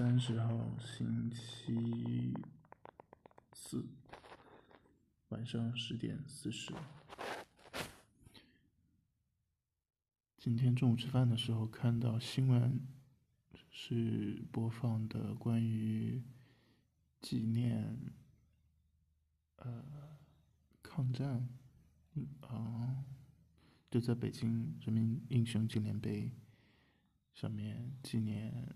三十号星期四晚上十点四十。今天中午吃饭的时候看到新闻，是播放的关于纪念呃抗战，啊，就在北京人民英雄纪念碑上面纪念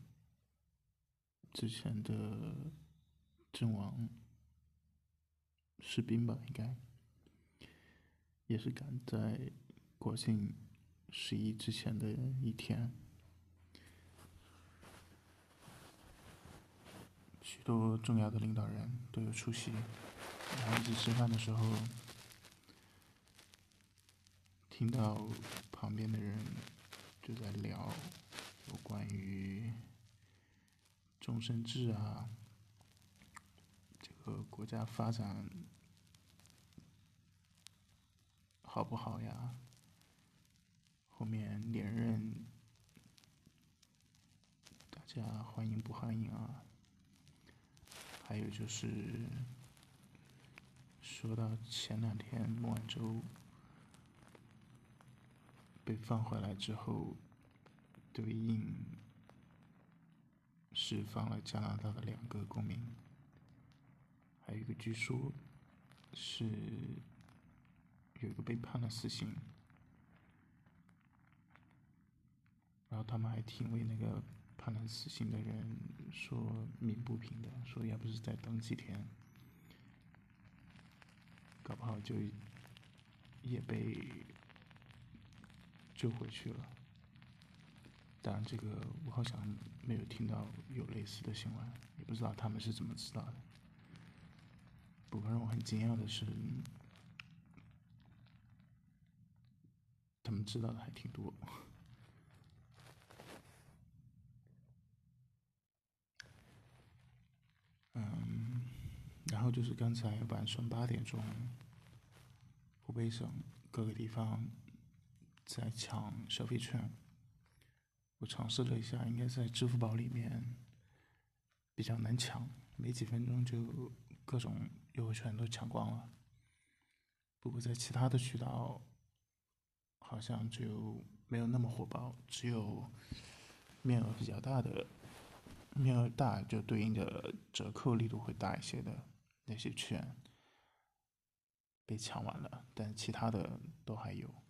之前的阵亡士兵吧，应该也是赶在国庆。十一之前的一天，许多重要的领导人都有出席。然后一起吃饭的时候，听到旁边的人就在聊有关于终身制啊，这个国家发展好不好呀？后面连任，大家欢迎不欢迎啊？还有就是，说到前两天孟晚舟被放回来之后，对应释放了加拿大的两个公民，还有一个据说是有一个被判了死刑。然后他们还挺为那个判了死刑的人说鸣不平的，说要不是再等几天，搞不好就也被救回去了。当然，这个我好像没有听到有类似的新闻，也不知道他们是怎么知道的。不过让我很惊讶的是，他们知道的还挺多。嗯然后就是刚才晚上八点钟，湖北省各个地方在抢消费券。我尝试了一下，应该在支付宝里面比较难抢，没几分钟就各种优惠券都抢光了。不过在其他的渠道好像就没有那么火爆，只有面额比较大的，面额大就对应的折扣力度会大一些的。那些券被抢完了，但其他的都还有。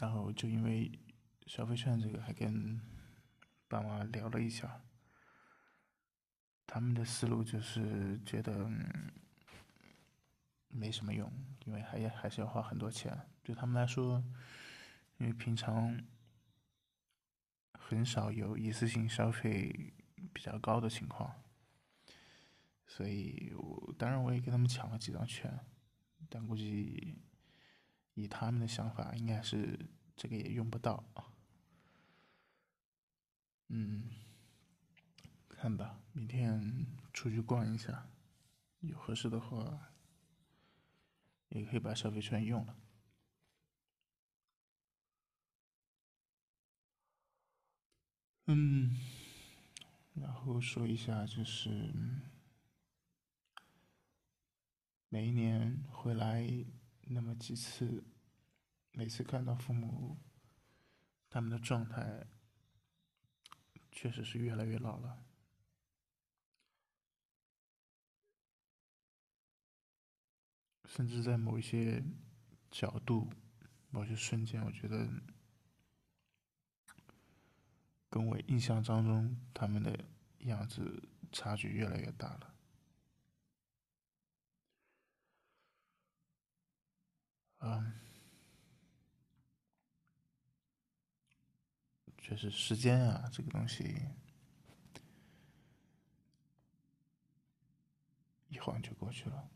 然后就因为消费券这个，还跟爸妈聊了一下，他们的思路就是觉得没什么用，因为还还是要花很多钱。对他们来说，因为平常很少有一次性消费。比较高的情况，所以我当然我也给他们抢了几张券，但估计以他们的想法，应该是这个也用不到。嗯，看吧，明天出去逛一下，有合适的话，也可以把消费券用了。嗯。然后说一下，就是每一年回来那么几次，每次看到父母他们的状态，确实是越来越老了，甚至在某一些角度、某些瞬间，我觉得。跟我印象当中他们的样子差距越来越大了，嗯，确实时间啊，这个东西一晃就过去了。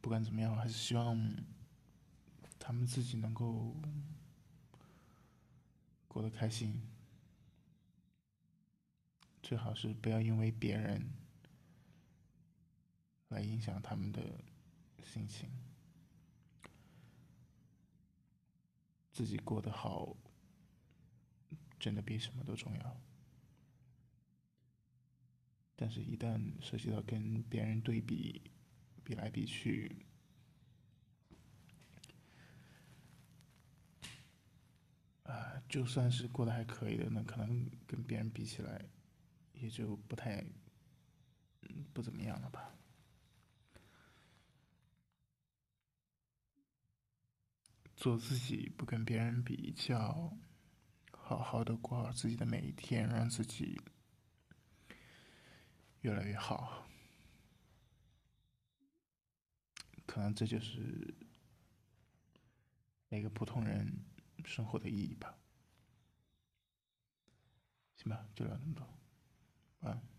不管怎么样，还是希望他们自己能够过得开心，最好是不要因为别人来影响他们的心情，自己过得好，真的比什么都重要。但是，一旦涉及到跟别人对比，比来比去，就算是过得还可以的，那可能跟别人比起来。也就不太，不怎么样了吧。做自己，不跟别人比较，好好的过好自己的每一天，让自己越来越好。可能这就是每个普通人生活的意义吧。行吧，就聊这么多。晚安。